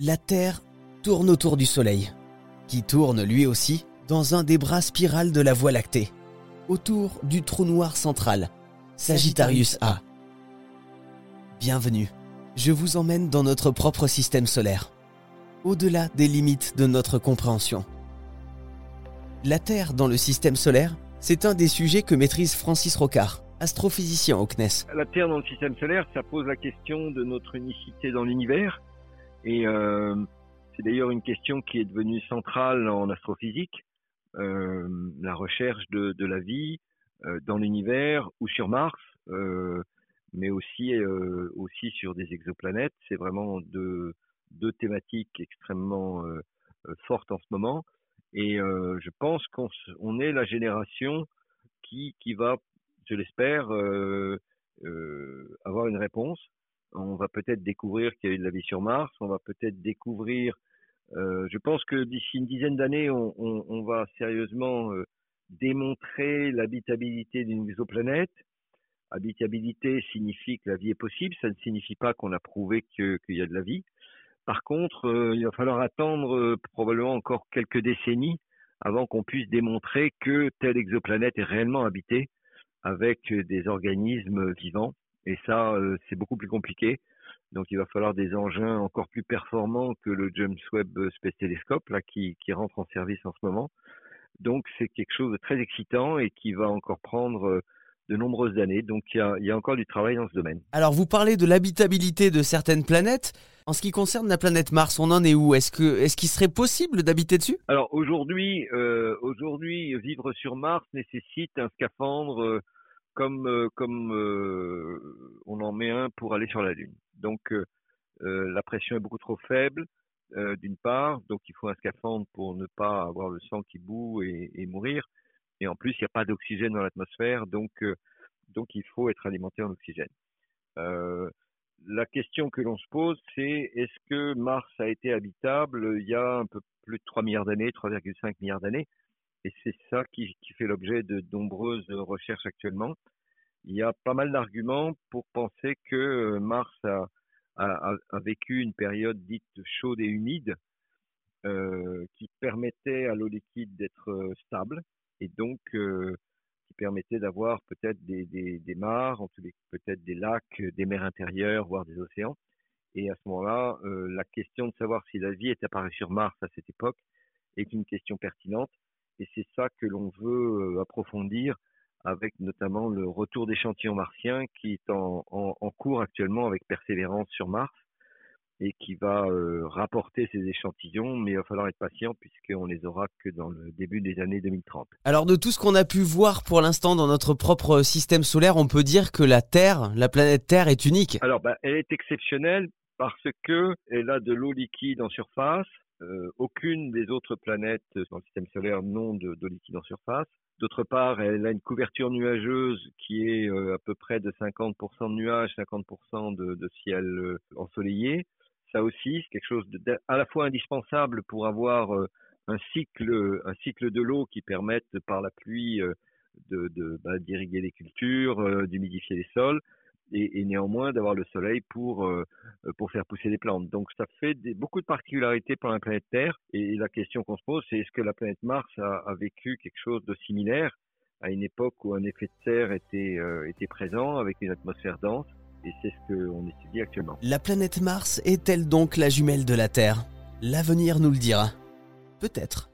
La Terre tourne autour du Soleil, qui tourne lui aussi dans un des bras spirales de la Voie lactée, autour du trou noir central, Sagittarius A. Bienvenue, je vous emmène dans notre propre système solaire, au-delà des limites de notre compréhension. La Terre dans le système solaire, c'est un des sujets que maîtrise Francis Rocard, astrophysicien au CNES. La Terre dans le système solaire, ça pose la question de notre unicité dans l'univers. Et euh, c'est d'ailleurs une question qui est devenue centrale en astrophysique. Euh, la recherche de, la vie euh, dans l'univers ou sur Mars, mais aussi, aussi sur des exoplanètes. C'est vraiment deux, thématiques extrêmement fortes en ce moment. Et je pense qu'on on est la génération qui, qui va je l'espère, euh, euh, avoir une réponse. On va peut-être découvrir qu'il y a eu de la vie sur Mars. On va peut-être découvrir. Euh, je pense que d'ici une dizaine d'années, on, va sérieusement démontrer l'habitabilité d'une exoplanète. Habitabilité signifie que la vie est possible. Ça ne signifie pas qu'on a prouvé qu'il y a de la vie. Par contre, il va falloir attendre probablement encore quelques décennies avant qu'on puisse démontrer que telle exoplanète est réellement habitée avec des organismes vivants. Et ça, euh, c'est beaucoup plus compliqué. Donc, il va falloir des engins encore plus performants que le James Webb Space Telescope, là, qui, qui rentre en service en ce moment. Donc, c'est quelque chose de très excitant et qui va encore prendre euh, de nombreuses années. Donc, il y, a, il y a encore du travail dans ce domaine. Alors, vous parlez de l'habitabilité de certaines planètes. En ce qui concerne la planète Mars, on en est où? Est-ce que est-ce qu'il serait possible d'habiter dessus? Alors aujourd'hui, euh, aujourd'hui, vivre sur Mars nécessite un scaphandre comme euh, euh, on en met un pour aller sur la Lune. Donc euh, la pression est beaucoup trop faible d'une part, donc il faut un scaphandre pour ne pas avoir le sang qui boue et, et mourir. Et en plus, il n'y a pas d'oxygène dans l'atmosphère, donc donc il faut être alimenté en oxygène. la question que l'on se pose, c'est est-ce que Mars a été habitable il y a un peu plus de 3 milliards d'années, 3,5 milliards d'années? Et c'est ça qui, fait l'objet de nombreuses recherches actuellement. Il y a pas mal d'arguments pour penser que Mars a, vécu une période dite chaude et humide euh, qui permettait à l'eau liquide d'être stable et donc euh, qui permettait d'avoir peut-être des, mares, peut-être des lacs, des mers intérieures, voire des océans. Et à ce moment-là, euh, la question de savoir si la vie est apparue sur Mars à cette époque est une question pertinente et c'est ça que l'on veut euh, approfondir avec notamment le retour d'échantillons martiens qui est en, en, en, cours actuellement avec Persévérance sur Mars et qui va euh, rapporter ces échantillons, mais il va falloir être patient puisqu'on les aura que dans le début des années 2030. Alors de tout ce qu'on a pu voir pour l'instant dans notre propre système solaire, on peut dire que la Terre, la planète Terre est unique. Alors bah, elle est exceptionnelle parce que elle a de l'eau liquide en surface, euh, aucune des autres planètes dans le système solaire n'ont de, de, liquide en surface. D'autre part, elle a une couverture nuageuse qui est euh, à peu près de 50% de nuages, 50% de, ciel euh, ensoleillé. Ça aussi, c'est quelque chose de, à la fois indispensable pour avoir un cycle, un cycle de l'eau qui permette par la pluie de, de bah, d'irriguer les cultures, d'humidifier les sols, et, et néanmoins d'avoir le soleil pour euh, pour faire pousser les plantes. Donc ça fait des, beaucoup de particularités pour la planète Terre. Et la question qu'on se pose, c'est est-ce que la planète Mars a, a, vécu quelque chose de similaire à une époque où un effet de serre était euh, était présent avec une atmosphère dense. Et c'est ce qu'on étudie actuellement. La planète Mars est-elle donc la jumelle de la Terre? L'avenir nous le dira. Peut-être.